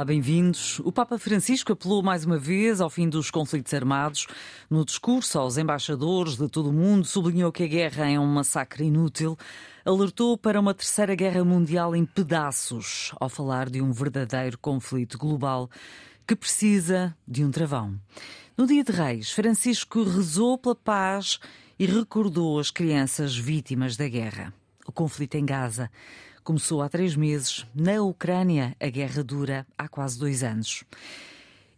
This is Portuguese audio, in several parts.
Olá, bem-vindos. O Papa Francisco apelou mais uma vez ao fim dos conflitos armados. No discurso aos embaixadores de todo o mundo, sublinhou que a guerra é um massacre inútil. Alertou para uma terceira guerra mundial em pedaços, ao falar de um verdadeiro conflito global que precisa de um travão. No Dia de Reis, Francisco rezou pela paz e recordou as crianças vítimas da guerra. O conflito em Gaza Começou há três meses. Na Ucrânia, a guerra dura há quase dois anos.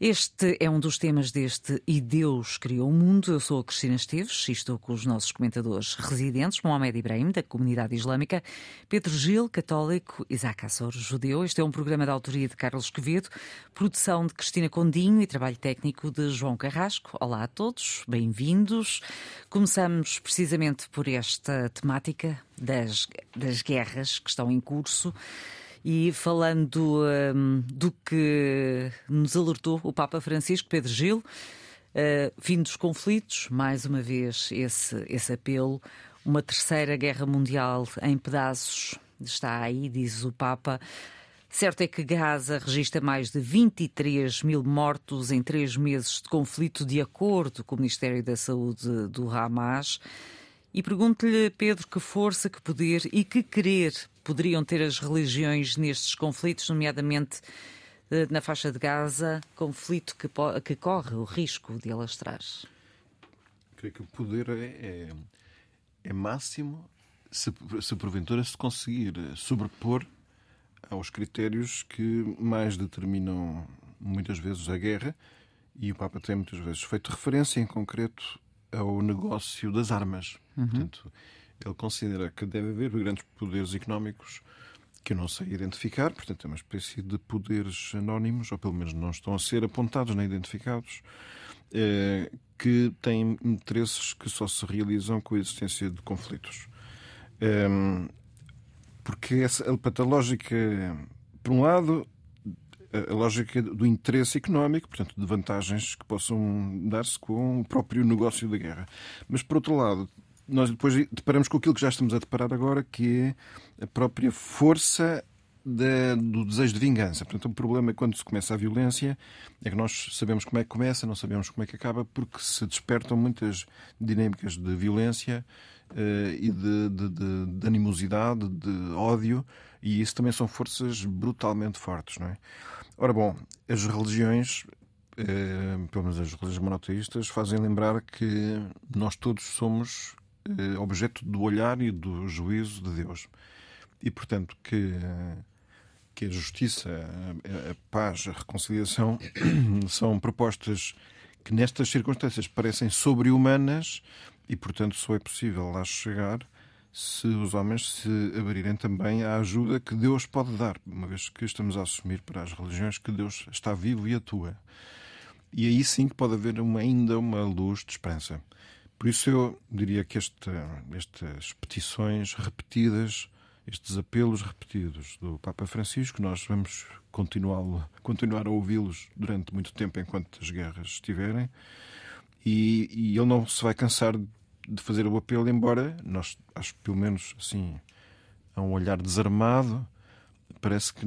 Este é um dos temas deste E Deus Criou o Mundo. Eu sou a Cristina Esteves e estou com os nossos comentadores residentes, Mohamed Ibrahim, da comunidade islâmica, Pedro Gil, católico, Isaac Assor, judeu. Este é um programa da autoria de Carlos Quevedo, produção de Cristina Condinho e trabalho técnico de João Carrasco. Olá a todos, bem-vindos. Começamos precisamente por esta temática das, das guerras que estão em curso. E falando um, do que nos alertou o Papa Francisco, Pedro Gil, uh, fim dos conflitos, mais uma vez esse, esse apelo, uma terceira guerra mundial em pedaços está aí, diz o Papa. Certo é que Gaza registra mais de 23 mil mortos em três meses de conflito, de acordo com o Ministério da Saúde do Hamas. E pergunto-lhe, Pedro, que força, que poder e que querer poderiam ter as religiões nestes conflitos, nomeadamente eh, na faixa de Gaza, conflito que, que corre o risco de alastrar? Creio que o poder é, é, é máximo se, se porventura se conseguir sobrepor aos critérios que mais determinam muitas vezes a guerra, e o Papa tem muitas vezes feito referência em concreto ao negócio das armas. Uhum. Portanto, ele considera que deve haver grandes poderes económicos que eu não sei identificar, portanto, é uma espécie de poderes anónimos, ou pelo menos não estão a ser apontados nem identificados, eh, que têm interesses que só se realizam com a existência de conflitos. Eh, porque essa, a lógica, por um lado, a lógica do interesse económico, portanto, de vantagens que possam dar-se com o próprio negócio da guerra. Mas, por outro lado, nós depois deparamos com aquilo que já estamos a deparar agora, que é a própria força da, do desejo de vingança. Portanto, o problema é quando se começa a violência é que nós sabemos como é que começa, não sabemos como é que acaba, porque se despertam muitas dinâmicas de violência uh, e de, de, de, de, animosidade, de ódio, e isso também são forças brutalmente fortes, não é? Ora bom, as religiões, eh, pelo menos as religiões monoteístas, fazem lembrar que nós todos somos eh, objeto do olhar e do juízo de Deus. E, portanto, que, que a justiça, a, a paz, a reconciliação são propostas que nestas circunstâncias parecem sobre-humanas e, portanto, só é possível lá chegar se os homens se abrirem também à ajuda que Deus pode dar, uma vez que estamos a assumir para as religiões que Deus está vivo e atua. E aí sim que pode haver uma, ainda uma luz de esperança. Por isso eu diria que este, estas petições repetidas, estes apelos repetidos do Papa Francisco, nós vamos continuar, continuar a ouvi-los durante muito tempo enquanto as guerras estiverem, e, e ele não se vai cansar de fazer o apelo, embora nós, acho que pelo menos assim, a um olhar desarmado, parece que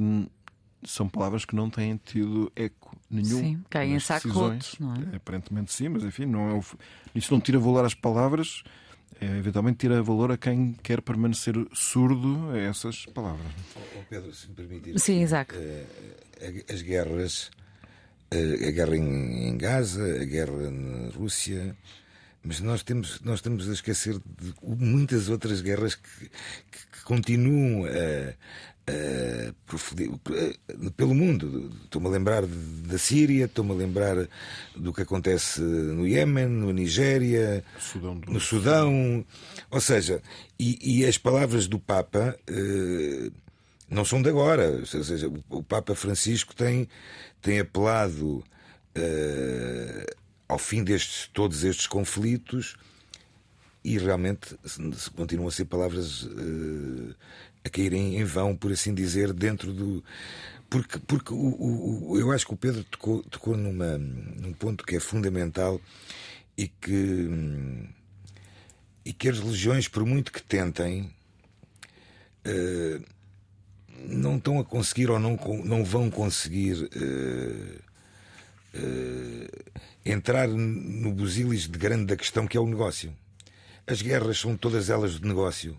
são palavras que não têm tido eco nenhum. Sim, caem em saco rotos, não é? Aparentemente sim, mas enfim, não é o... isso não tira valor às palavras, é, eventualmente tira valor a quem quer permanecer surdo a essas palavras. Oh, Pedro, se me permitir. Sim, Isaac. Uh, as guerras, uh, a guerra em, em Gaza, a guerra na Rússia, mas nós temos, nós estamos a esquecer de muitas outras guerras que, que, que continuam a, a, pelo mundo. Estou-me a lembrar da Síria, estou-me a lembrar do que acontece no Iémen, no Nigéria, Sudão no Sudão. Ou seja, e, e as palavras do Papa. Eh, não são de agora, ou seja, o Papa Francisco tem, tem apelado uh, ao fim destes todos estes conflitos e realmente continuam a ser palavras uh, a caírem em vão, por assim dizer, dentro do. porque, porque o, o, eu acho que o Pedro tocou, tocou numa, num ponto que é fundamental e que, e que as religiões, por muito que tentem, uh, não estão a conseguir ou não, não vão conseguir uh, entrar no busilis de grande da questão que é o negócio. As guerras são todas elas de negócio.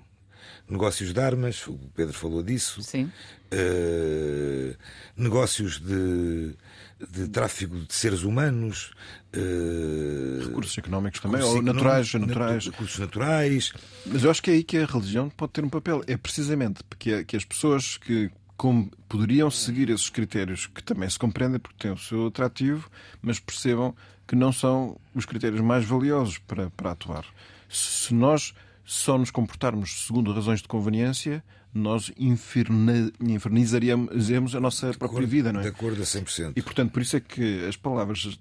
Negócios de armas, o Pedro falou disso. Sim. Uh, negócios de, de tráfico de seres humanos. Uh, recursos económicos também, recursos ou naturais, naturais. Recursos naturais. Mas eu acho que é aí que a religião pode ter um papel. É precisamente porque que as pessoas que como poderiam seguir esses critérios que também se compreendem porque têm o seu atrativo, mas percebam que não são os critérios mais valiosos para, para atuar. Se nós só nos comportarmos segundo razões de conveniência, nós infernizaríamos a nossa própria acordo, vida, não é? De acordo a 100%. E, portanto, por isso é que as palavras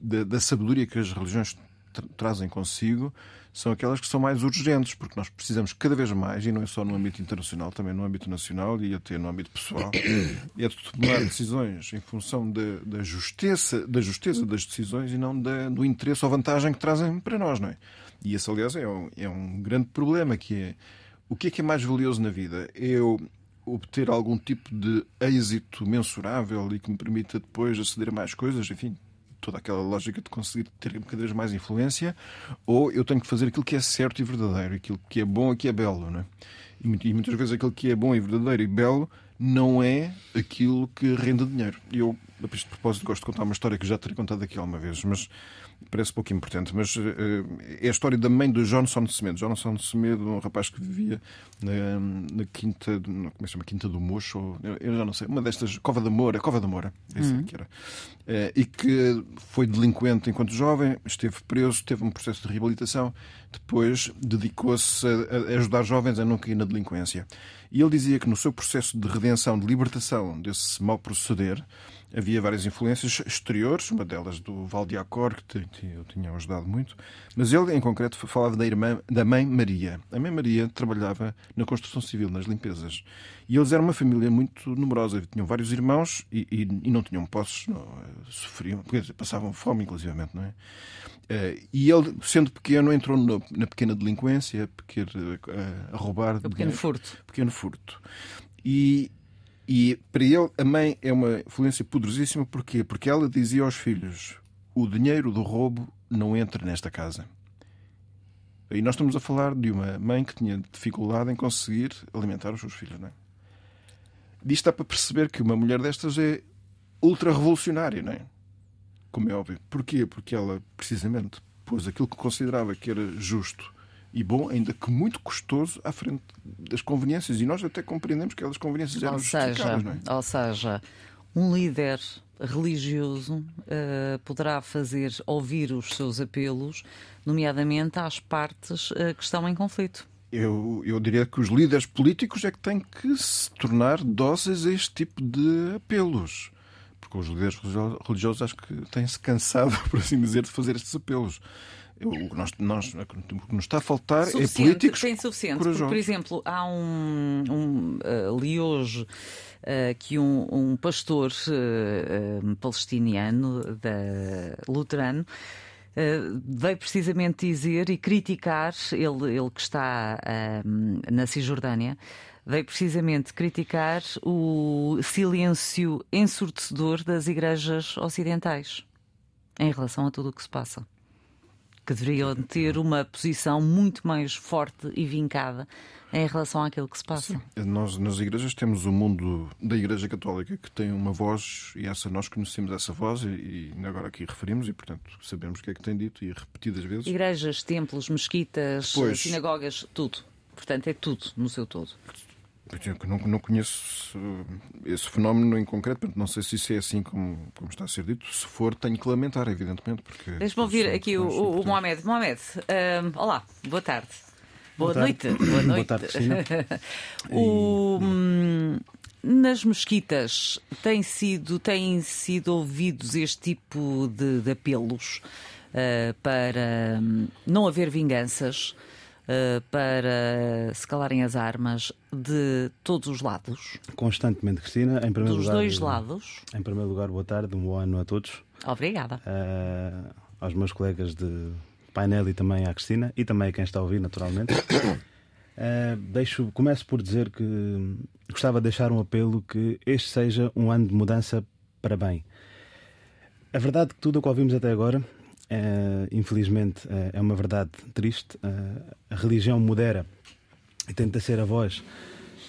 da, da sabedoria que as religiões tra trazem consigo são aquelas que são mais urgentes, porque nós precisamos cada vez mais, e não é só no âmbito internacional, também no âmbito nacional e até no âmbito pessoal, é de tomar decisões em função da, da, justeza, da justeza das decisões e não da, do interesse ou vantagem que trazem para nós, não é? E esse, aliás, é um, é um grande problema, que é o que é que é mais valioso na vida? É eu obter algum tipo de êxito mensurável e que me permita depois aceder a mais coisas, enfim, toda aquela lógica de conseguir ter cada vez mais influência, ou eu tenho que fazer aquilo que é certo e verdadeiro, aquilo que é bom e que é belo, não é? E muitas vezes aquilo que é bom e verdadeiro e belo não é aquilo que rende dinheiro. Eu, a este propósito, gosto de contar uma história que já terei contado aqui alguma vez, mas parece pouco importante, mas uh, é a história da mãe de Johnson de Semedo. Johnson de Semedo, um rapaz que vivia na, na Quinta, como é que chama? Quinta do Mocho, ou, eu já não sei, uma destas, Cova da Moura, Cova da Moura, esse uhum. que era. Uh, e que foi delinquente enquanto jovem, esteve preso, teve um processo de reabilitação, depois dedicou-se a, a ajudar jovens a não cair na delinquência. E ele dizia que no seu processo de redenção, de libertação desse mau proceder, havia várias influências exteriores, uma delas do Valdiacor, que eu tinha ajudado muito, mas ele, em concreto, falava da irmã, da mãe Maria. A mãe Maria trabalhava na construção civil, nas limpezas. E eles eram uma família muito numerosa. Tinham vários irmãos e, e, e não tinham posses, não, sofriam, passavam fome, inclusivamente, não é? Uh, e ele, sendo pequeno, entrou no, na pequena delinquência, pequeno, uh, a roubar. O pequeno dinheiro, furto. Pequeno furto. E, e para ele, a mãe é uma influência poderosíssima. Porquê? Porque ela dizia aos filhos: o dinheiro do roubo não entra nesta casa. E nós estamos a falar de uma mãe que tinha dificuldade em conseguir alimentar os seus filhos, não é? Disto dá para perceber que uma mulher destas é ultra-revolucionária, não é? Como é óbvio. Porquê? Porque ela, precisamente, pôs aquilo que considerava que era justo e bom, ainda que muito custoso, à frente das conveniências. E nós até compreendemos que aquelas conveniências eram ou seja, não é? Ou seja, um líder religioso uh, poderá fazer ouvir os seus apelos, nomeadamente às partes uh, que estão em conflito. Eu, eu diria que os líderes políticos é que têm que se tornar dóceis a este tipo de apelos. Porque os líderes religiosos acho que têm-se cansado, por assim dizer, de fazer estes apelos. O que nós, nós, o que nos está a faltar é políticos. Tem suficiente. Porque, por exemplo, há um. um uh, li hoje uh, que um, um pastor uh, palestiniano, da, luterano, Uh, veio precisamente dizer e criticar, ele, ele que está uh, na Cisjordânia, veio precisamente criticar o silêncio ensurdecedor das igrejas ocidentais em relação a tudo o que se passa que deveriam ter uma posição muito mais forte e vincada em relação àquilo que se passa. Sim. Nós, nas igrejas, temos o mundo da Igreja Católica que tem uma voz, e essa nós conhecemos essa voz, e, e agora aqui referimos, e portanto sabemos o que é que tem dito, e repetidas vezes. Igrejas, templos, mesquitas, pois, sinagogas, tudo. Portanto, é tudo no seu todo. Eu não, não conheço esse fenómeno em concreto, portanto, não sei se isso é assim como, como está a ser dito. Se for, tenho que lamentar, evidentemente. Deixa-me ouvir aqui o, o, o Mohamed. Mohamed, uh, olá, boa tarde. Boa, boa noite. Tarde. Boa noite. Boa tarde, o, hum, nas mesquitas têm sido, têm sido ouvidos este tipo de, de apelos uh, para hum, não haver vinganças uh, para se calarem as armas de todos os lados? Constantemente, Cristina. Em primeiro Dos lugar, dois lados. Em primeiro lugar, boa tarde, um bom ano a todos. Obrigada. Uh, aos meus colegas de painel e também à Cristina e também a quem está a ouvir, naturalmente. Uh, deixo, começo por dizer que gostava de deixar um apelo que este seja um ano de mudança para bem. A verdade que tudo o que ouvimos até agora, uh, infelizmente, uh, é uma verdade triste. a religião modera e tenta ser a voz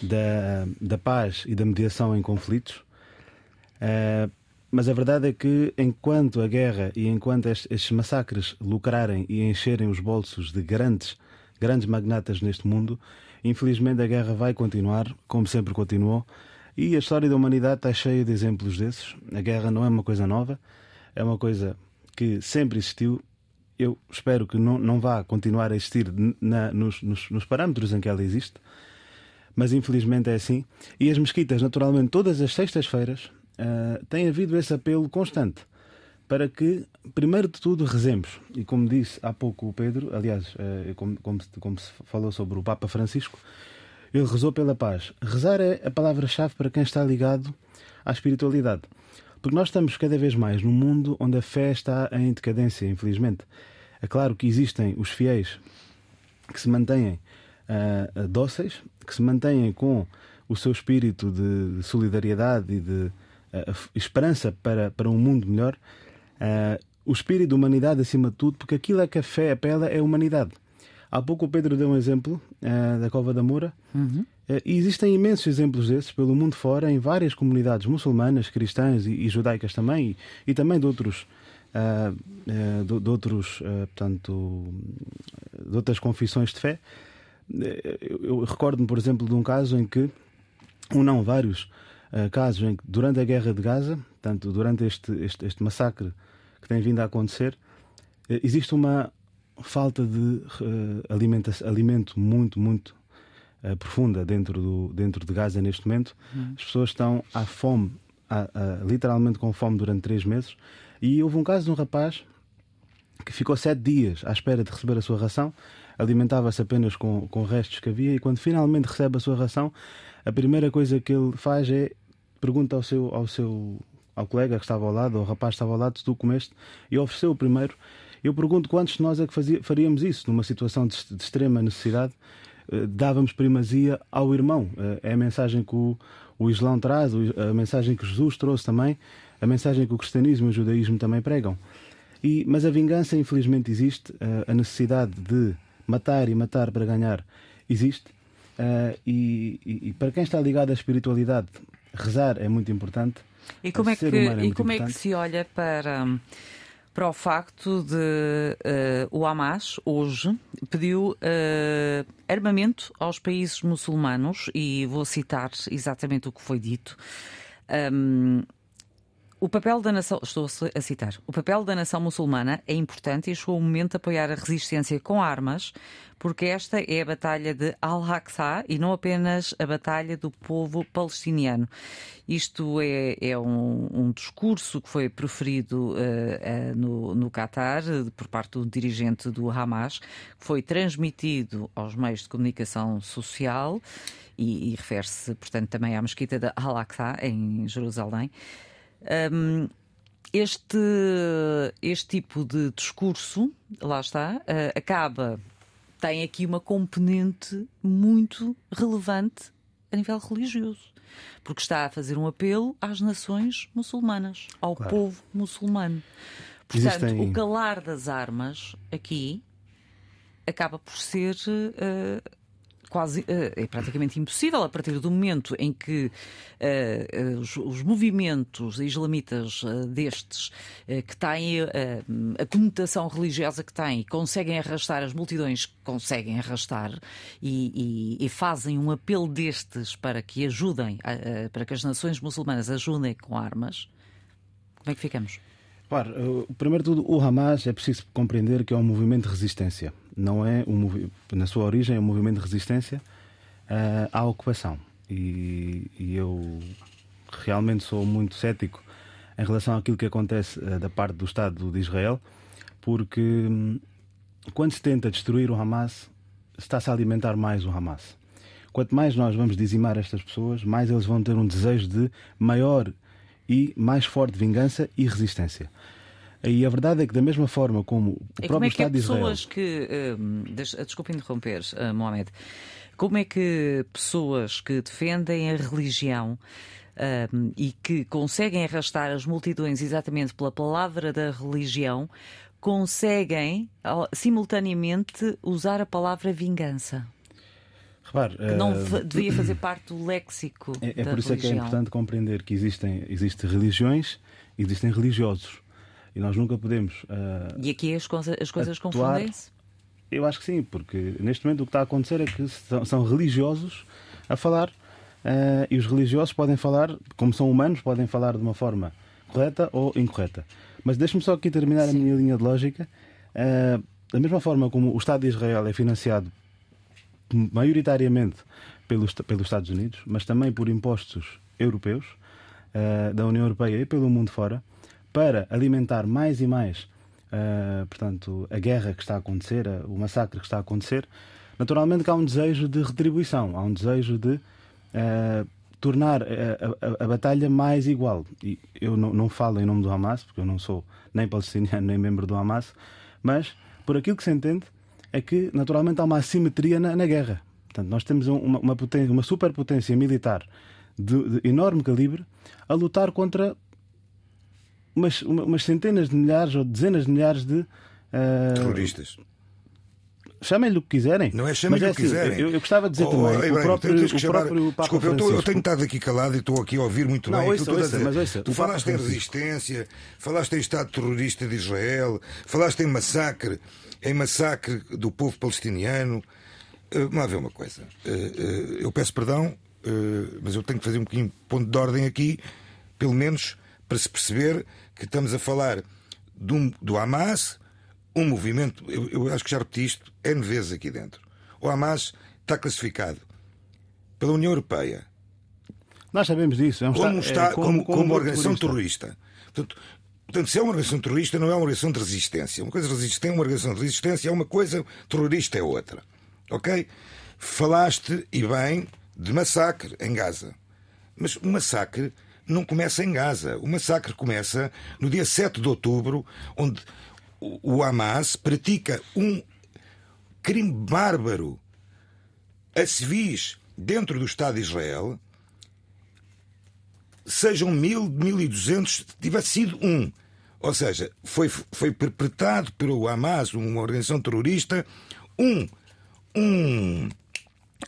da, da paz e da mediação em conflitos. mas a verdade é que, enquanto a guerra e enquanto estes massacres lucrarem e encherem os bolsos de grandes grandes magnatas neste mundo. Infelizmente, a guerra vai continuar, como sempre continuou, e a história da humanidade está cheia de exemplos desses. A guerra não é uma coisa nova, é uma coisa que sempre existiu. Eu espero que não, não vá continuar a existir na, nos, nos, nos parâmetros em que ela existe, mas infelizmente é assim. E as mesquitas, naturalmente, todas as sextas-feiras, uh, têm havido esse apelo constante para que, primeiro de tudo, rezemos. E como disse há pouco o Pedro, aliás, eh, como, como, como se falou sobre o Papa Francisco, ele rezou pela paz. Rezar é a palavra-chave para quem está ligado à espiritualidade. Porque nós estamos cada vez mais num mundo onde a fé está em decadência, infelizmente. É claro que existem os fiéis que se mantêm uh, dóceis, que se mantêm com o seu espírito de solidariedade e de uh, esperança para, para um mundo melhor, uh, o espírito da humanidade acima de tudo, porque aquilo é que a fé apela é a humanidade. Há pouco o Pedro deu um exemplo uh, da Cova da Moura. Uhum. Uh, e existem imensos exemplos desses pelo mundo fora, em várias comunidades muçulmanas, cristãs e, e judaicas também, e, e, também de outros, uh, de, de, outros portanto, de outras confissões de fé. Eu, eu recordo-me, por exemplo, de um caso em que, ou não, vários casos em que, durante a guerra de Gaza, portanto, durante este, este, este massacre que tem vindo a acontecer, existe uma falta de uh, alimento muito, muito uh, profunda dentro, do, dentro de Gaza neste momento. Uhum. As pessoas estão à fome, à, à, literalmente com fome durante três meses. E houve um caso de um rapaz que ficou sete dias à espera de receber a sua ração, alimentava-se apenas com, com restos que havia, e quando finalmente recebe a sua ração, a primeira coisa que ele faz é pergunta ao seu, ao seu ao colega que estava ao lado, ao rapaz que estava ao lado, se tu comeste, e ofereceu o primeiro. Eu pergunto quantos de nós é que fazia, faríamos isso numa situação de, de extrema necessidade? Uh, dávamos primazia ao irmão. Uh, é a mensagem que o, o Islão traz, a mensagem que Jesus trouxe também, a mensagem que o cristianismo e o judaísmo também pregam. E, mas a vingança, infelizmente, existe. Uh, a necessidade de matar e matar para ganhar existe. E, e, e para quem está ligado à espiritualidade, rezar é muito importante. E como, é que, é e como é que se olha para, para o facto de uh, o Hamas hoje pediu uh, armamento aos países muçulmanos e vou citar exatamente o que foi dito. Um, o papel da nação, estou a citar, o papel da nação muçulmana é importante e chegou o momento de apoiar a resistência com armas, porque esta é a batalha de Al-Aqsa e não apenas a batalha do povo palestiniano. Isto é, é um, um, discurso que foi proferido uh, uh, no, no Qatar por parte do dirigente do Hamas, que foi transmitido aos meios de comunicação social e, e refere-se, portanto, também à mesquita de Al-Aqsa, em Jerusalém. Um, este, este tipo de discurso, lá está, uh, acaba, tem aqui uma componente muito relevante a nível religioso, porque está a fazer um apelo às nações muçulmanas, ao claro. povo muçulmano. Portanto, Existem... o calar das armas aqui acaba por ser uh, quase eh, é praticamente impossível a partir do momento em que uh, os, os, movimentos islamitas uh, destes uh, que têm a conotação religiosa que têm conseguem arrastar as multidões conseguem arrastar e, e, e fazem um apelo destes para que ajudem para que as nações muçulmanas ajudem com armas como é que ficamos? Claro, primeiro de tudo, o Hamas é preciso compreender que é um movimento de resistência. Não é um na sua origem é um movimento de resistência uh, à ocupação. E, e, eu realmente sou muito cético em relação àquilo que acontece uh, da parte do Estado de Israel, porque um, quando se tenta destruir o Hamas, está-se a alimentar mais o Hamas. Quanto mais nós vamos dizimar estas pessoas, mais eles vão ter um desejo de maior e mais forte vingança e resistência. E a verdade é que, da mesma forma como o e próprio como é que Estado de Israel. pessoas que. Uh, desculpe interromper, uh, Mohamed. Como é que pessoas que defendem a religião uh, e que conseguem arrastar as multidões exatamente pela palavra da religião conseguem simultaneamente usar a palavra vingança? Repare, que não uh, devia fazer parte do léxico. É, é por isso religião. é que é importante compreender que existem, existem religiões existem religiosos. E nós nunca podemos. Uh, e aqui as, coisa, as coisas confundem-se? Eu acho que sim, porque neste momento o que está a acontecer é que são, são religiosos a falar uh, e os religiosos podem falar, como são humanos, podem falar de uma forma correta ou incorreta. Mas deixe-me só aqui terminar sim. a minha linha de lógica. Uh, da mesma forma como o Estado de Israel é financiado maioritariamente pelos, pelos Estados Unidos, mas também por impostos europeus, uh, da União Europeia e pelo mundo fora, para alimentar mais e mais uh, portanto, a guerra que está a acontecer, o massacre que está a acontecer, naturalmente que há um desejo de retribuição, há um desejo de uh, tornar a, a, a, batalha mais igual. E eu não, não falo em nome do Hamas, porque eu não sou nem palestiniano nem membro do Hamas, mas por aquilo que se entende é que naturalmente há uma assimetria na, na guerra. Portanto, nós temos uma, uma, potência, uma superpotência militar de, de, enorme calibre a lutar contra umas, umas, centenas de milhares ou dezenas de milhares de uh, terroristas. Chamem-lhe o que quiserem. Não é chamem-lhe é o que assim, quiserem. Eu, eu, gostava de dizer oh, também. Oh, o próprio, o próprio Papa Desculpa, eu, tô, eu, tenho estado aqui calado e estou aqui a ouvir muito não, bem. Ouça, ouça, mas ouça, tu falaste em resistência, falaste em Estado terrorista de Israel, falaste em massacre, em massacre do povo palestiniano. Uh, vamos lá ver uma coisa. Uh, uh, eu peço perdão, mas eu tenho que fazer um bocadinho de ponto de ordem aqui, pelo menos para se perceber que estamos a falar do, do Hamas, um movimento, eu, eu acho que já repeti isto N vezes aqui dentro. O Hamas está classificado pela União Europeia. Nós sabemos disso. É um como, está, é, como, como, como, uma organização terrorista. Portanto, portanto, se é uma organização terrorista, não é uma organização de resistência. Uma coisa resistente, uma organização de resistência é uma coisa, terrorista é outra. Ok? Falaste, e bem, de massacre em Gaza. Mas o massacre não começa em Gaza. O massacre começa no dia 7 de outubro, onde o Hamas pratica um crime bárbaro a civis dentro do Estado de Israel, sejam mil, mil e duzentos, tivesse sido um. Ou seja, foi, foi perpetrado pelo Hamas, uma organização terrorista, um, um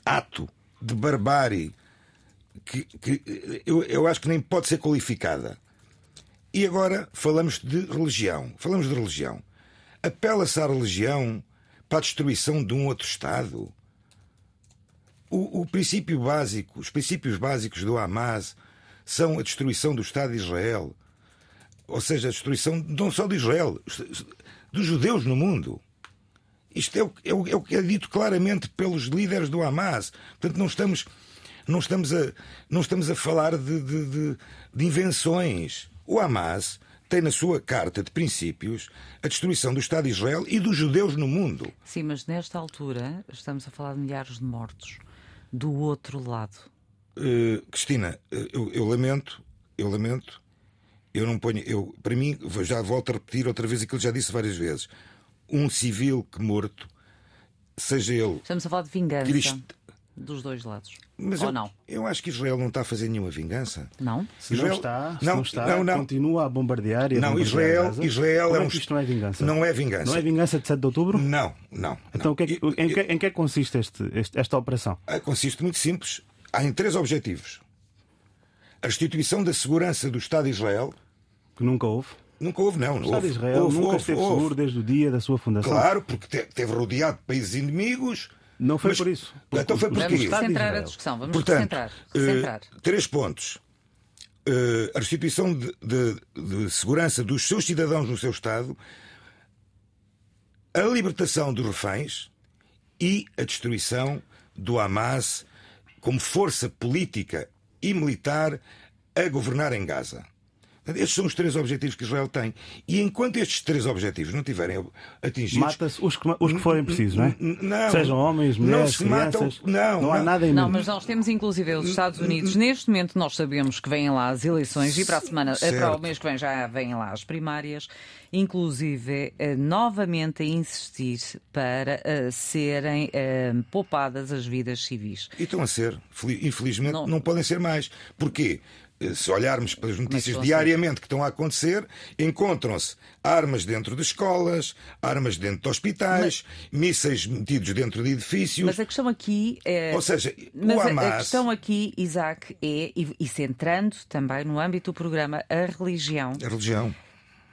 ato de barbárie que, que eu, eu acho que nem pode ser qualificada. E agora falamos de religião. Falamos de religião. Apela-se à religião para a destruição de um outro Estado. O, o, princípio básico, os princípios básicos do Hamas são a destruição do Estado de Israel. Ou seja, a destruição não só de Israel, dos judeus no mundo. Isto é o, é o, é o que é dito claramente pelos líderes do Hamas. Portanto, não estamos, não estamos, a, não estamos a falar de, de, de, de invenções. O Hamas tem na sua carta de princípios a destruição do Estado de Israel e dos judeus no mundo. Sim, mas nesta altura estamos a falar de milhares de mortos do outro lado. Uh, Cristina, eh, eu, eu, lamento, eu lamento, eu não ponho, eu, para mim, já volto a repetir outra vez aquilo que já disse várias vezes. Um civil que morto, seja ele. Estamos a falar de vingança. Crist dos dois lados. Mas Ou eu, não? Eu acho que Israel não está a fazer nenhuma vingança. Não? Se Israel... não está, se não, não está não, não. continua a bombardear e a Não, bombardear Israel. Israel é, um... isto não é vingança. Não é vingança. Não é vingança de 7 de outubro? Não, não. Então, não. O que é que, em, que, em que é que consiste este, este, esta operação? Ah, consiste muito simples. Há em três objetivos: a restituição da segurança do Estado de Israel. Que nunca houve. Nunca houve, não. O Estado de Israel houve, nunca houve, esteve houve. seguro desde o dia da sua fundação. Claro, porque teve rodeado de países inimigos não foi mas, por isso. Porque então foi porque... Vamos centrar a discussão. Vamos Portanto, centrar. Uh, três pontos. Uh, a restituição de, de, de, segurança dos seus cidadãos no seu Estado, a libertação dos reféns e a destruição do Hamas como força política e militar a governar em Gaza. Estes são os três objetivos que Israel tem. E enquanto estes três objetivos não tiverem atingidos. Mata-se os, que, os que forem precisos, não é? Não, Sejam homens, mulheres, crianças. Matam, não, não há nada em Não, mas nós temos inclusive os Estados Unidos. Neste momento nós sabemos que vêm lá as eleições e para a semana, certo. para o mês que vem já vêm lá as primárias. Inclusive, eh, novamente a insistir para uh, serem uh, poupadas as vidas civis. E estão a ser. Infelizmente, não, não podem ser mais. Porquê? Eh, se olharmos para as notícias diariamente que estão a acontecer, encontram-se armas dentro de escolas, armas dentro de hospitais, mas, mísseis metidos dentro de edifícios. Mas a questão aqui é. Ou seja, mas o Hamas... a questão aqui, Isaac, é, e, centrando também no âmbito do programa, a religião. A religião.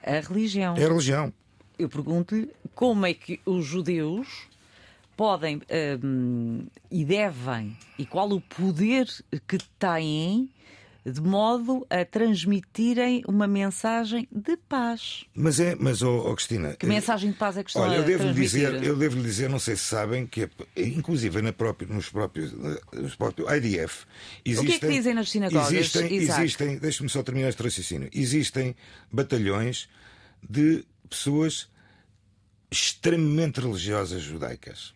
A religião. É a religião. Eu pergunto-lhe como é que os judeus podem um, e devem, e qual o poder que têm de modo a transmitirem uma mensagem de paz. Mas é, mas oh, oh Cristina, que mensagem de paz é que estão olha, eu devo dizer, eu devo lhe dizer, não sei se sabem que é, inclusive na própria, nos próprios, nos próprios IDF existem. O que é que dizem nas sinagogas? Existem, existem, deixe-me só terminar este raciocínio. Existem batalhões de pessoas extremamente religiosas judaicas.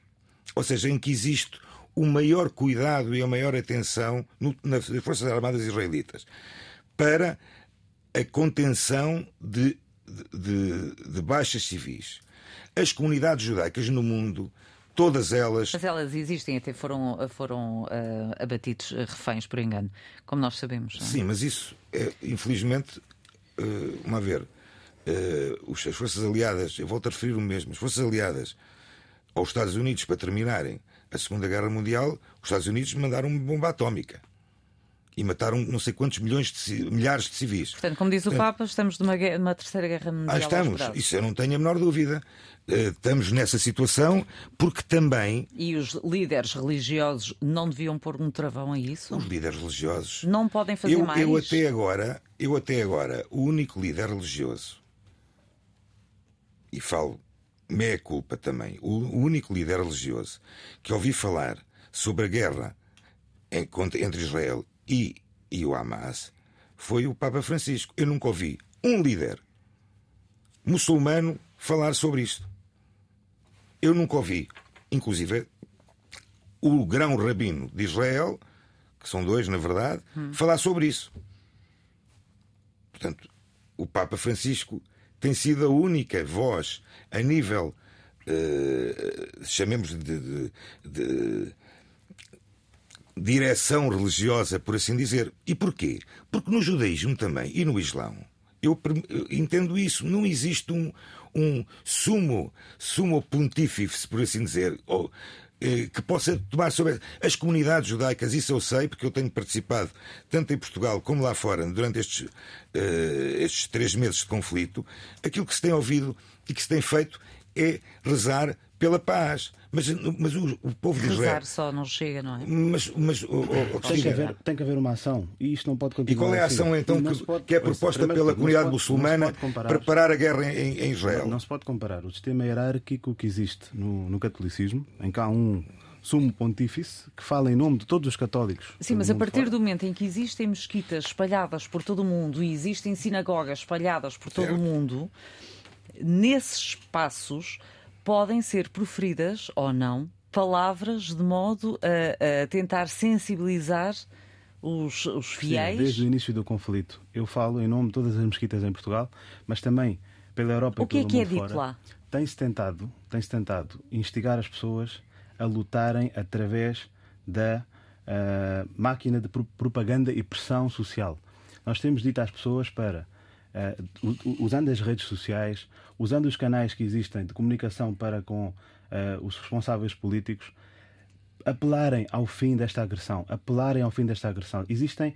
Ou seja, em que existe o maior cuidado e a maior atenção no, nas Forças Armadas israelitas para a contenção de, de, de baixas civis. As comunidades judaicas no mundo todas elas. Mas elas existem, até foram, foram uh, abatidos uh, reféns por engano, como nós sabemos. É? Sim, mas isso, é, infelizmente, uh, uma a ver, uh, as Forças Aliadas, eu volto a referir o mesmo, as Forças Aliadas aos Estados Unidos para terminarem a Segunda Guerra Mundial, os Estados Unidos mandaram uma bomba atómica e mataram não sei quantos milhões de milhares de civis. Portanto, como diz o Papa, estamos numa, numa terceira guerra mundial. Ah, estamos, isso eu não tenho a menor dúvida. Eh, estamos nessa situação porque também. E os líderes religiosos não deviam pôr um travão a isso? Os líderes religiosos não podem fazer eu, mais. Eu até agora, eu até agora, o único líder religioso e falo meia culpa também, o único líder religioso que ouvi falar sobre a guerra entre Israel e, e o Hamas foi o Papa Francisco. Eu nunca ouvi um líder muçulmano falar sobre isto. Eu nunca ouvi, inclusive, o grão rabino de Israel, que são dois, na verdade, hum. falar sobre isso. Portanto, o Papa Francisco tem sido a única voz a nível, uh, chamemos de, de, de, direção religiosa, por assim dizer. E porquê? Porque no judaísmo também e no islão, eu, entendo isso, não existe um, um sumo, sumo pontífice, por assim dizer, ou, eh, que possa tomar sobre as comunidades judaicas, isso eu sei, porque eu tenho participado tanto em Portugal como lá fora durante estes, uh, estes três meses de conflito. Aquilo que se tem ouvido e que se tem feito é rezar pela paz. Mas, mas o, o povo de Israel. Rezar só não chega, não é? Mas, mas o, o, tem, que haver, tem que haver uma ação e isto não pode continuar. E qual é a ação assim. então que, pode, que, é proposta pela comunidade pode, muçulmana para parar a guerra em, em Israel? Não, não, se pode comparar. O sistema hierárquico que existe no, no catolicismo, em que há um sumo pontífice que fala em nome de todos os católicos. Sim, mas a partir fora. do momento em que existem mesquitas espalhadas por todo o mundo e existem sinagogas espalhadas por todo certo. o mundo, nesses espaços podem ser proferidas ou não palavras de modo a, a tentar sensibilizar os, os fiéis. Sim, desde o início do conflito. Eu falo em nome de todas as mesquitas em Portugal, mas também pela Europa o que e é que é dito fora. lá? Tem-se tentado, tem-se tentado instigar as pessoas a lutarem através da uh, máquina de propaganda e pressão social. Nós temos dito às pessoas para uh, usando as redes sociais, usando os canais que existem de comunicação para com uh, os responsáveis políticos, apelarem ao fim desta agressão, apelarem ao fim desta agressão. Existem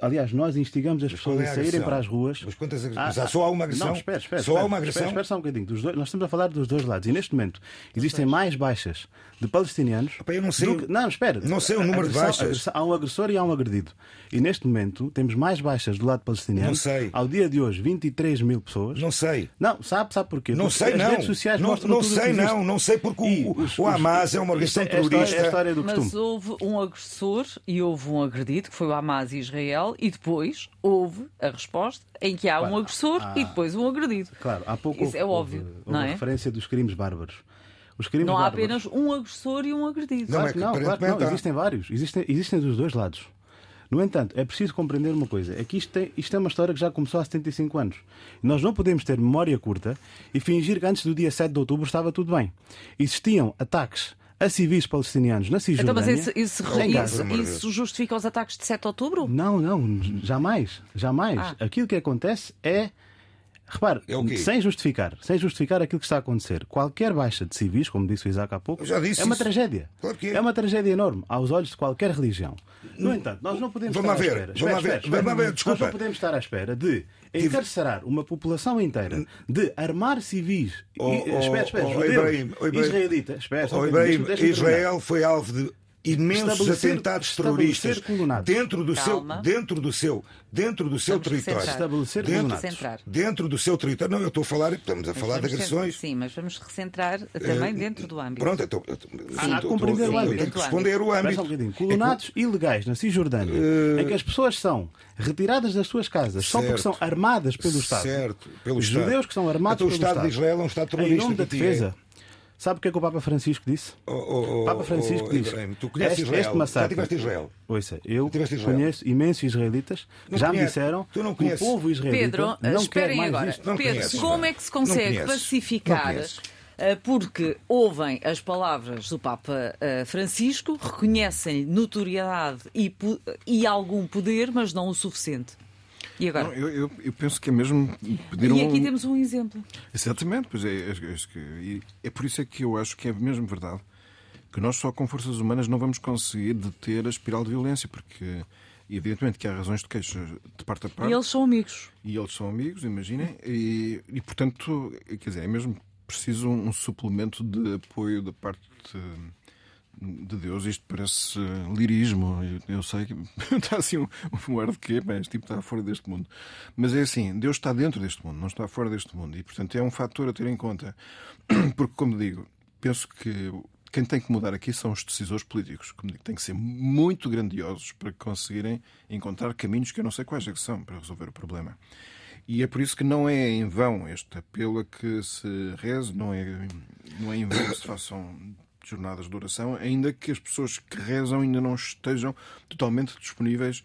Aliás, nós instigamos as pessoas é a, saírem para as ruas. Mas quantas agressões? Ah, só há uma agressão? Não, espera, espera. Só espera, há uma agressão? Espera, espera só um bocadinho. Dos dois, nós estamos a falar dos dois lados. E neste momento existem mais baixas de palestinianos. eu não sei. Que... Não, espera. Não sei o número agressão, de baixas. Há um agressor e há um agredido. E neste momento temos mais baixas do lado palestiniano. Não sei. Ao dia de hoje, 23 mil pessoas. Não sei. Não, sabe, sabe porquê? Não porque sei, as não. redes sociais não, não sei, não. Não sei porque o, os, o Hamas é uma organização é, terrorista. É a história do costume. Mas houve um agressor e houve um agredido, que foi o Hamas israel Israel e depois houve a resposta em que há um agressor e depois um agredido. Claro, há pouco Isso houve, é óbvio, houve, não houve é? referência dos crimes bárbaros. Os crimes Não há bárbaros. apenas um agressor e um agredido. Não, Claro é que não, claro que não. há. Existem vários. Existem, existem dos dois lados. No entanto, é preciso compreender uma coisa: é que isto, tem, isto é uma história que já começou há 75 anos. Nós não podemos ter memória curta e fingir que antes do dia 7 de outubro estava tudo bem. Existiam ataques a civis palestinianos na Então, Cisjordânia. mas isso, isso, isso- isso justifica os ataques de 7 de outubro? Não, não, jamais, jamais. Ah. Aquilo que acontece é. Repare, É sem justificar, sem justificar aquilo que está a acontecer, qualquer baixa de civis, como disse o Isaac há pouco, é uma isso. tragédia. Claro que é. uma tragédia enorme aos olhos de qualquer religião. No entanto, nós não podemos Vamos estar lá à ver, espera. vamos Espera, ver, espera, vamos ver, Nós desculpa. não podemos estar à espera de encarcerar uma população inteira, de armar civis. Oh, oh, espera, espera, oh, judeus, Ibrahim, oh, Ibrahim. israelitas. Espera, Oh, Ibrahim, terminar. Israel foi alvo de imensos atentados terroristas dentro do seu dentro do seu dentro do seu Vamos território recentrar. Estabelecer dentro, dentro do seu território não eu estou a falar estamos a falar de agressões Sim, mas vamos recentrar também dentro do âmbito. pronto então, eu, eu, Há eu, que compreender eu, o eu âmbito. tenho que responder o âmbito um. Colonatos ilegais na Cisjordânia, em que as pessoas são retiradas das suas casas só porque Certo. são armadas pelo Estado. certo pelo Os Estado judeus que são armados então, o pelo Estado Estado. de Israel é um Estado Em terrorista nome da ti, defesa. Sabe o que é que o Papa Francisco disse? Oh, oh, oh, Papa Francisco oh, diz: Ibrahim, tu conheces este, Israel este massacre. já tiveste Israel Ouça, eu Tiveste em Israel? conheço imensos israelitas que já me conheces. disseram Tu não que o conheces. povo israelita Pedro, não quer esperem mais agora. isto. Não Pedro, conheces, como é que se consegue pacificar? eh, Porque ouvem as palavras do Papa eh, Francisco, reconhecem notoriedade e, e algum poder, mas não o suficiente. E agora? Não, eu, eu- eu penso que é mesmo pedir e um. aqui temos um exemplo. Exatamente, pois é, é, é, e é por isso é que eu acho que é mesmo verdade que nós só com forças humanas não vamos conseguir deter a espiral de violência, porque evidentemente que há razões de queixa de parte a parte E eles são amigos. e eles são amigos, imaginem, e, e portanto, quer dizer, é mesmo preciso um, suplemento de apoio da parte de, de Deus. Isto parece eh, lirismo, eu, eu sei que está assim um, um ar de quê, mas tipo está fora deste mundo. Mas é assim, Deus está dentro deste mundo, não está fora deste mundo, e portanto é um fator a ter em conta, porque como digo, penso que quem tem que mudar aqui são os decisores políticos. Digo, têm que ser muito grandiosos para conseguirem encontrar caminhos que eu não sei quais é que são para resolver o problema. E é por isso que não é em vão este apelo a que se reze, não é, não é em vão que se façam jornadas de oração, ainda que as pessoas que rezam ainda não estejam totalmente disponíveis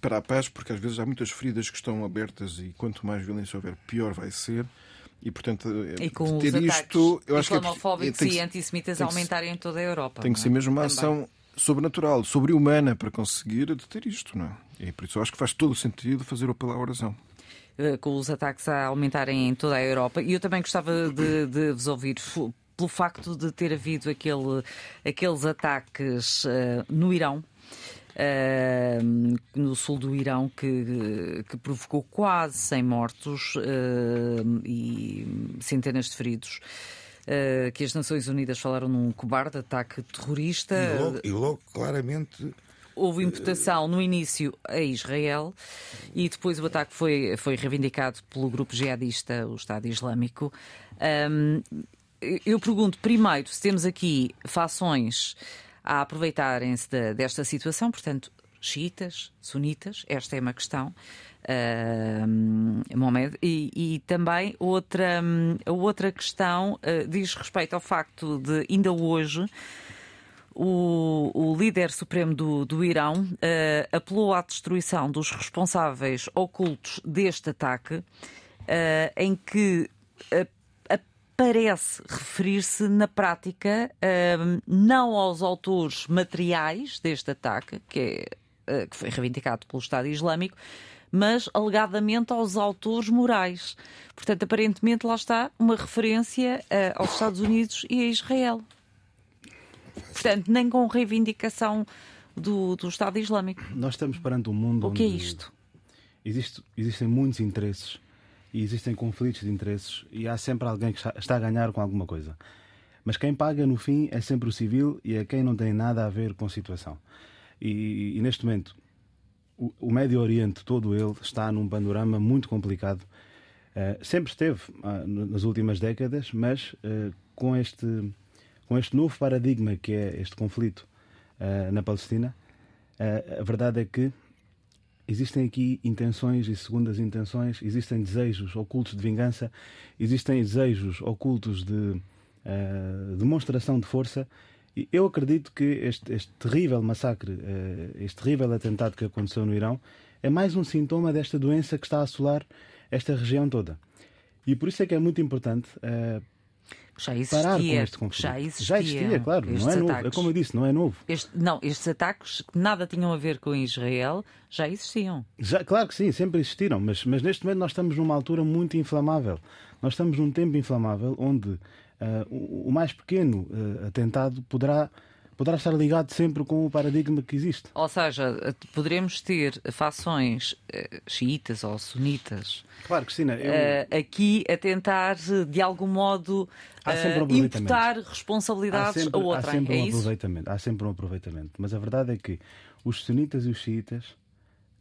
para a paz, porque às vezes há muitas feridas que estão abertas e quanto mais violência houver, pior vai ser. E, portanto, E com ter os isto, eu acho que é, tem e antissemitas tem aumentarem em toda a Europa. tem que ser é? mesmo uma Também. ação sobrenatural, sobre-humana, para conseguir deter isto, não é? E por isso eu acho que faz todo o sentido fazer o apelo à oração. eh, com os ataques a aumentarem em toda a Europa. E eu também gostava de, de vos ouvir pelo facto de ter havido aquele, aqueles ataques eh, no Irão. eh, no sul do Irão que, que provocou quase 100 mortos eh, e centenas de feridos. eh, que as Nações Unidas falaram num cobarde ataque terrorista. e logo, e logo claramente Houve imputação no início a Israel e depois o ataque foi, foi reivindicado pelo grupo jihadista, o Estado Islâmico. Hum, eu pergunto primeiro se temos aqui fações a aproveitarem-se da- desta situação, portanto, xiitas, sunitas, esta é uma questão. hum, Mohamed, e, e também outra, outra questão uh, diz respeito ao facto de ainda hoje o, o líder supremo do, do Irão eh, apelou à destruição dos responsáveis ocultos deste ataque, em que parece referir-se na prática não aos autores materiais deste ataque, que, é, eh, que foi reivindicado pelo Estado Islâmico, mas alegadamente aos autores morais. Portanto, aparentemente lá está uma referência eh, aos Estados Unidos e a Israel. Portanto, nem com reivindicação do, do Estado Islâmico. Nós estamos perante um mundo O que é isto? existe- existem muitos interesses e existem conflitos de interesses e há sempre alguém que está, a ganhar com alguma coisa. Mas quem paga no fim é sempre o civil e é quem não tem nada a ver com a situação. E, e neste momento o, o Médio Oriente todo ele está num panorama muito complicado. Eh, sempre esteve no- nas últimas décadas, mas eh, com este com este novo paradigma que é este conflito eh, na Palestina, a verdade é que existem aqui intenções e segundas intenções, existem desejos ocultos de vingança, existem desejos ocultos de uh, demonstração de força. E eu acredito que este, este terrível massacre, uh, este terrível atentado que aconteceu no Irão, é mais um sintoma desta doença que está a assolar esta região toda. E por isso é que é muito importante uh, já existia, parar com este conflito. Já existia, já existia claro, não é novo. É como eu disse, não é novo. Este, não, estes ataques que nada tinham a ver com Israel já existiam. Já, claro que sim, sempre existiram, mas, mas neste momento nós estamos numa altura muito inflamável. Nós estamos num tempo inflamável onde uh, o, o, mais pequeno uh, atentado poderá poderá estar ligado sempre com o paradigma que existe. Ou seja, poderemos ter fações uh, xiitas ou sunitas. Claro, Cristina. Eu... Uh, aqui a tentar, de algum modo, um imputar responsabilidades sempre, a outra. Há sempre é um isso? aproveitamento. Há sempre um aproveitamento. Mas a verdade é que os sunitas e os xiitas,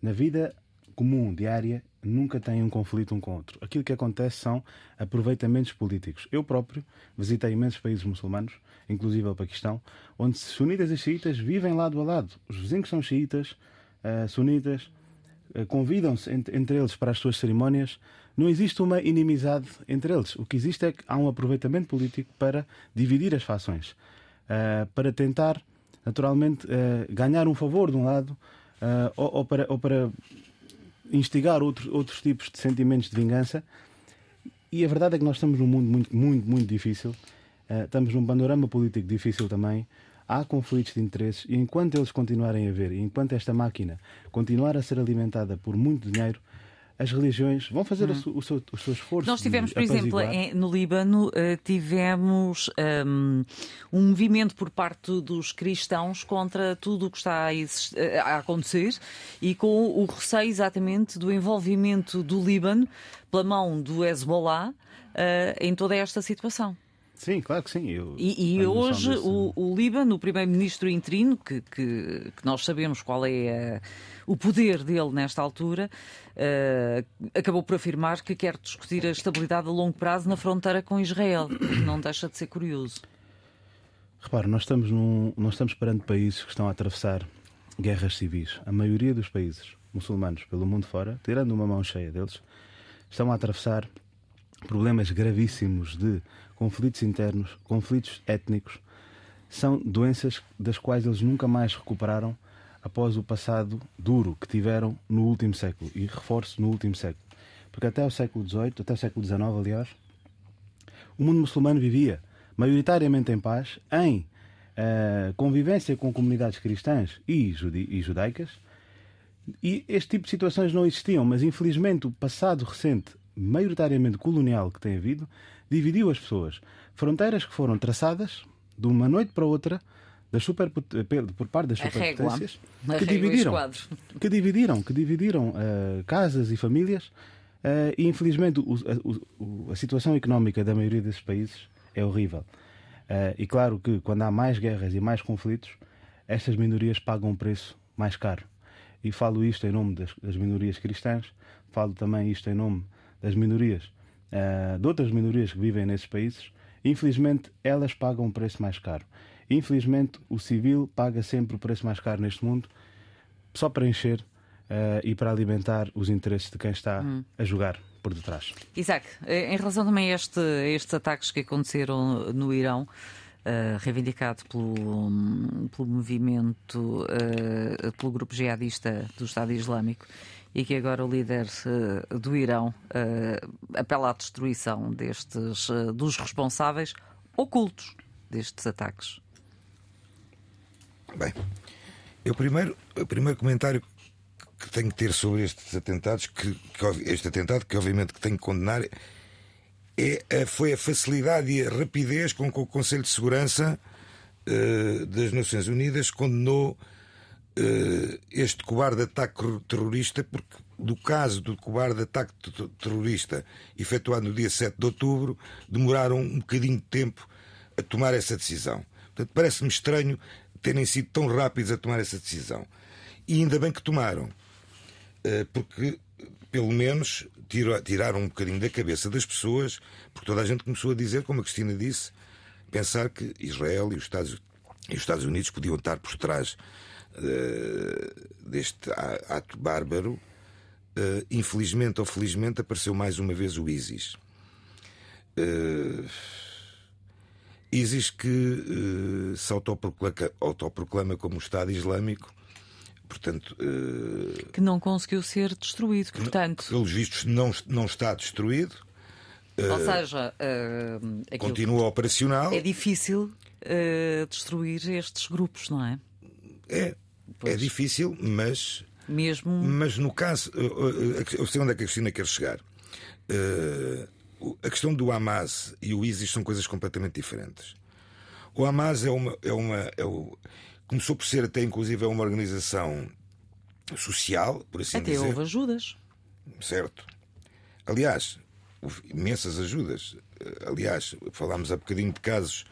na vida comum, diária, nunca têm um conflito um com o outro. Aquilo que acontece são aproveitamentos políticos. Eu próprio visitei imensos países muçulmanos, inclusive o Paquistão, onde sunitas e xiitas vivem lado a lado. Os vizinhos são xiitas, uh, sunitas, uh, convidam-se entre, entre eles para as suas cerimónias. Não existe uma inimizade entre eles. O que existe é que há um aproveitamento político para dividir as fações, uh, para tentar, naturalmente, ganhar um favor de um lado ou, ou, para, ou para instigar outro, outros tipos de sentimentos de vingança. E a verdade é que nós estamos num mundo muito, muito, muito difícil. Uh, estamos num panorama político difícil também. Há conflitos de interesses e enquanto eles continuarem a haver, enquanto esta máquina continuar a ser alimentada por muito dinheiro, as religiões vão fazer hum. o, seu, o seu esforço. Nós tivemos, por exemplo, em, no Líbano, uh, tivemos um, um, movimento por parte dos cristãos contra tudo o que está a, eh, a, acontecer e com o receio exatamente do envolvimento do Líbano pela mão do Hezbollah uh, em toda esta situação. Sim, claro que sim. Eu, e, e hoje o, o Líbano, o primeiro-ministro interino, que, que, que, nós sabemos qual é a, o poder dele nesta altura, uh, acabou por afirmar que quer discutir a estabilidade a longo prazo na fronteira com Israel, não deixa de ser curioso. Repare, nós estamos, num, nós estamos perante países que estão a atravessar guerras civis. A maioria dos países muçulmanos pelo mundo fora, tirando uma mão cheia deles, estão a atravessar problemas gravíssimos de conflitos internos, conflitos étnicos, são doenças das quais eles nunca mais recuperaram após o passado duro que tiveram no último século. E reforço no último século. Porque até o século XVIII, até o século XIX, aliás, o mundo muçulmano vivia maioritariamente em paz, em uh, convivência com comunidades cristãs e, e judaicas. E este tipo de situações não existiam, mas infelizmente o passado recente, maioritariamente colonial, que tem havido, dividiu as pessoas. Fronteiras que foram traçadas de uma noite para outra das super, por parte das superpotências que dividiram, que dividiram, que dividiram uh, casas e famílias uh, e infelizmente o, a, a, situação económica da maioria desses países é horrível. Uh, e claro que quando há mais guerras e mais conflitos, estas minorias pagam um preço mais caro. E falo isto em nome das, das minorias cristãs, falo também isto em nome das minorias uh, de outras minorias que vivem nesses países, infelizmente elas pagam um preço mais caro. Infelizmente o civil paga sempre o preço mais caro neste mundo só para encher uh, e para alimentar os interesses de quem está hum. a jogar por detrás. Isaac, eh, em relação também a, este, a estes ataques que aconteceram no Irão, Uh, reivindicado pelo, pelo movimento, uh, pelo grupo jihadista do Estado Islâmico e que agora o líder uh, do Irão uh, apela à destruição destes, uh, dos responsáveis ocultos destes ataques. Bem, eu primeiro, o primeiro comentário que tenho que ter sobre estes atentados, que, que este atentado, que obviamente que tenho que condenar, é, foi a facilidade e a rapidez com que o Conselho de Segurança das Nações Unidas condenou este cobarde ataque terrorista, porque do caso do cobarde ataque terrorista efetuado no dia 7 de outubro, demoraram um bocadinho de tempo a tomar essa decisão. Portanto, parece-me estranho terem sido tão rápidos a tomar essa decisão. E ainda bem que tomaram, uh, porque pelo menos tiraram um bocadinho da cabeça das pessoas, porque toda a gente começou a dizer, como a Cristina disse, pensar que Israel e os Estados, e os Estados Unidos podiam estar por trás uh, deste ato bárbaro, uh, infelizmente ou felizmente, apareceu mais uma vez o ISIS. Uh, ISIS que se autoproclama, autoproclama como Estado Islâmico portanto que não conseguiu ser destruído portanto. pelos vistos não não está destruído. Ou seja uh, continua operacional. É difícil uh, destruir estes grupos não é? É Pois. É difícil, mas. Mesmo. Mas no caso. Eu sei onde é que a Cristina quer chegar. Uh, a questão do Hamas e o ISIS são coisas completamente diferentes. O Hamas é uma. É uma é o, começou por ser até, inclusive, é uma organização social, por assim até dizer. Até houve ajudas. Certo. Aliás, houve imensas ajudas. Aliás, falámos há bocadinho de casos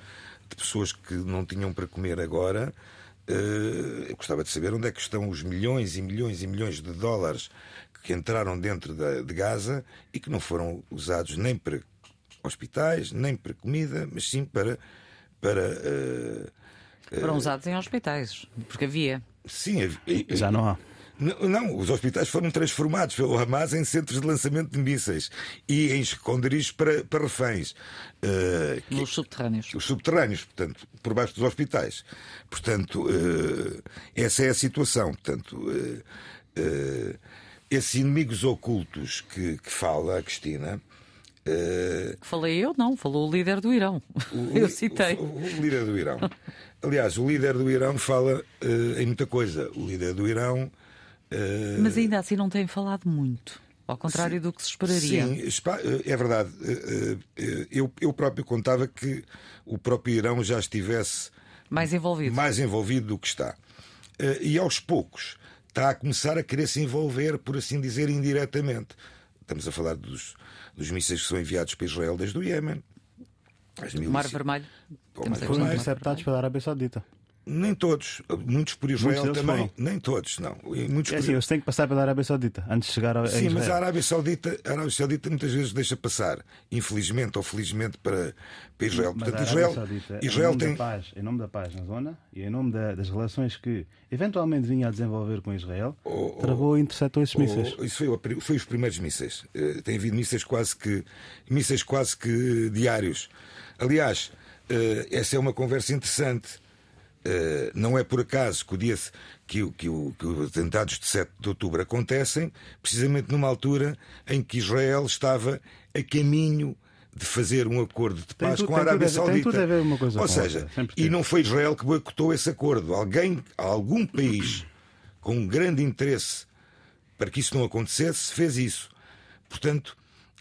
de pessoas que não tinham para comer agora eh, eu gostava de saber onde é que estão os milhões e milhões e milhões de dólares que entraram dentro de Gaza e que não foram usados nem para hospitais, nem para comida, mas sim para. para uh, foram usados em hospitais, porque havia. Sim, havia, já não há. Não, os hospitais foram transformados pelo Hamas em centros de lançamento de mísseis e em esconderijos para, para reféns. Uh, Nos que, subterrâneos. Os subterrâneos, portanto, por baixo dos hospitais. Portanto, uh, essa é a situação. Portanto, uh, esses inimigos ocultos que, que fala a Cristina. Uh, Falei eu, não, falou o líder do Irão. O, eu citei. O, o, o, líder do Irão. Aliás, o líder do Irão fala em muita coisa. O líder do Irão mas ainda assim não tem falado muito. Ao contrário sim, do que se esperaria. Sim, é verdade. Eh, eh, eu, eu próprio contava que o próprio Irão já estivesse mais envolvido. mais envolvido do que está. Eh, e aos poucos está a começar a querer se envolver, por assim dizer, indiretamente. Estamos a falar dos, dos mísseis que são enviados para Israel desde o Iémen. O Mar Vermelho. Foram interceptados pela Arábia Saudita. Nem todos, muitos por Israel muitos também, foram. nem todos, não. Muitos é assim, eles têm que passar pela Arábia Saudita antes de chegar ao Sim, mas a Arábia Saudita, a Arábia Saudita muitas vezes deixa passar, infelizmente ou felizmente para, para Israel. Mas Portanto, Israel, Saudita, Israel em nome tem da paz, em nome da paz na zona e em nome da, das relações que eventualmente vinha a desenvolver com Israel, oh, oh travou e interceptou esses oh, mísseis. isso foi, foi, os primeiros mísseis. Uh, tem havido mísseis quase que mísseis quase que diários. Aliás, uh, essa é uma conversa interessante Uh, não é por acaso que, o dia, que, que, que, os atentados de 7 de outubro acontecem precisamente numa altura em que Israel estava a caminho de fazer um acordo de paz com a Arábia Saudita. Ou seja, e não foi Israel que boicotou esse acordo. Alguém, algum país com um grande interesse para que isso não acontecesse, fez isso. Portanto,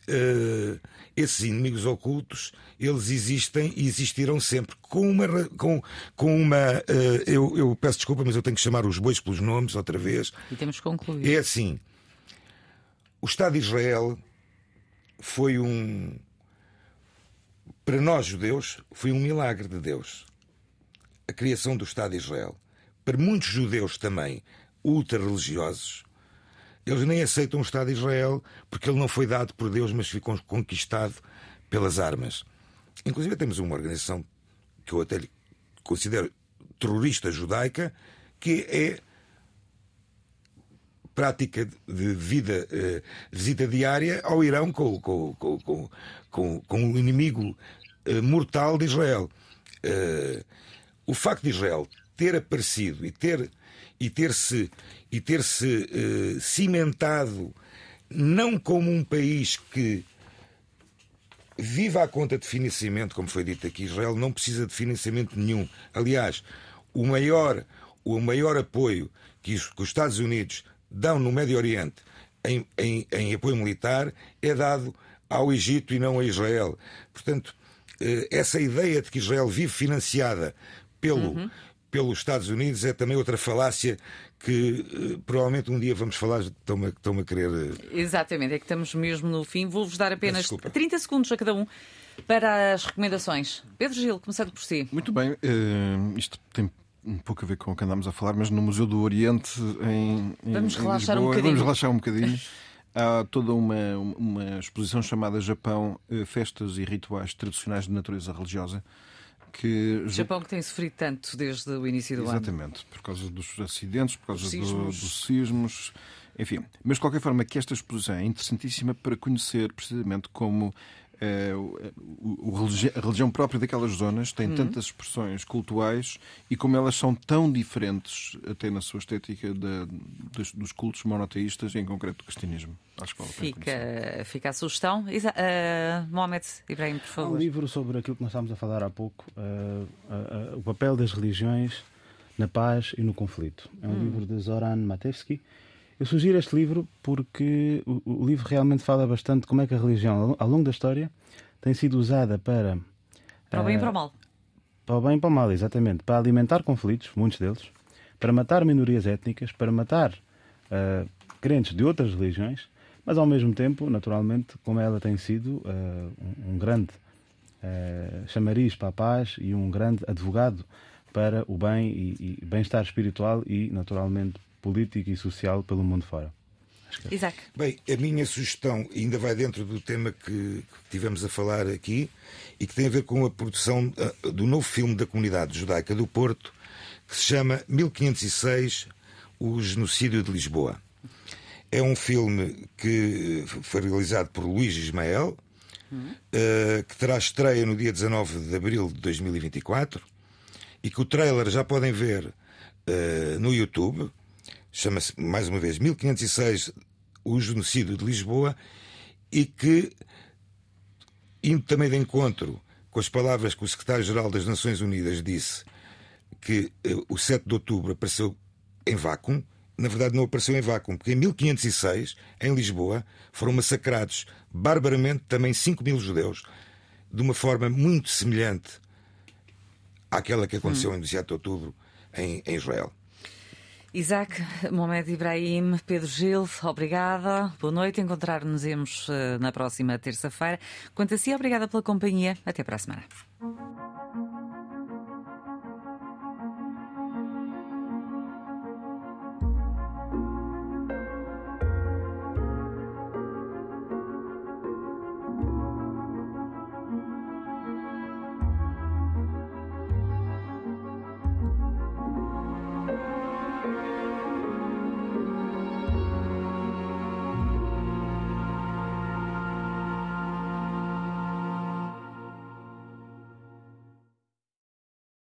uh, esses inimigos ocultos eles existem e existirão sempre. Com uma com, com uma uh, eu, eu peço desculpa mas eu tenho que chamar os bois pelos nomes outra vez. E temos que concluir. É assim o Estado de Israel foi um para nós judeus foi um milagre de Deus. A criação do Estado de Israel. Para muitos judeus também ultra religiosos eles nem aceitam o Estado de Israel porque ele não foi dado por Deus, mas ficou conquistado pelas armas. Inclusive temos uma organização que eu até considero terrorista judaica, que é prática de vida, eh, visita diária ao Irão com, com, com, com, com o inimigo eh, mortal de Israel. Eh, o facto de Israel ter aparecido e ter e ter-se e ter-se uh, cimentado não como um país que viva à conta de financiamento, como foi dito aqui, Israel não precisa de financiamento nenhum. Aliás, o maior, o maior apoio que os, que os Estados Unidos dão no Médio Oriente em, em, em, apoio militar é dado ao Egito e não a Israel. Portanto, eh, essa ideia de que Israel vive financiada pelo, uhum pelos Estados Unidos é também outra falácia que uh, provavelmente um dia vamos falar, estão-me estão a querer. Uh... Exatamente, é que estamos mesmo no fim. Vou-vos dar apenas 30 segundos a cada um para as recomendações. Pedro Gil, começando por si. Muito bem, uh, isto tem um pouco a ver com o que andámos a falar, mas no Museu do Oriente em, vamos em relaxar Lisboa, um bocadinho. Vamos relaxar um bocadinho. Há toda uma, uma exposição chamada Japão, Festas e Rituais Tradicionais de Natureza Religiosa que. Japão que tem sofrido tanto desde o início do Exatamente, ano. Exatamente, por causa dos acidentes, por causa do, dos sismos. Enfim, mas de qualquer forma que esta exposição é interessantíssima para conhecer precisamente como é, o, a religião própria daquelas zonas tem uhum. tantas expressões cultuais e como elas são tão diferentes, até na sua estética, de, dos, dos, cultos monoteístas, em concreto do cristianismo. Acho que vale fica, fica a sugestão. Uh, Mohamed Ibrahim, por favor. Há um livro sobre aquilo que nós estávamos a falar há pouco, uh, uh, o papel das religiões na paz e no conflito. É um hum. livro de Zoran Matevsky eu sugiro este livro porque o, o, livro realmente fala bastante como é que a religião, ao longo da história, tem sido usada para. Para o bem e para o mal. Para o bem e para o mal, exatamente. Para alimentar conflitos, muitos deles, para matar minorias étnicas, para matar uh, crentes de outras religiões, mas ao mesmo tempo, naturalmente, como ela tem sido uh, um, um, grande uh, chamariz para a paz e um grande advogado para o bem e, e bem-estar espiritual e, naturalmente, político e social pelo mundo fora. É. Isaac. Bem, a minha sugestão ainda vai dentro do tema que tivemos a falar aqui e que tem a ver com a produção uh, do novo filme da comunidade judaica do Porto, que se chama 1506 O Genocídio de Lisboa. É um filme que foi realizado por Luís Ismael, uh, que terá estreia no dia 19 de abril de 2024 e que o trailer já podem ver uh, no YouTube chama-se, mais uma vez, 1506, o genocídio de Lisboa, e que, indo também de encontro com as palavras que o secretário-geral das Nações Unidas disse, que uh, o 7 de outubro apareceu em vácuo, na verdade não apareceu em vácuo, porque em 1506, em Lisboa, foram massacrados barbaramente também 5 mil judeus, de uma forma muito semelhante àquela que aconteceu hum. em 17 de outubro em, em Israel. Isaac, Mohamed Ibrahim, Pedro Gil, obrigada. Boa noite. Encontrar-nos eh, na próxima terça-feira. Quanto a si, obrigada pela companhia. Até para a semana.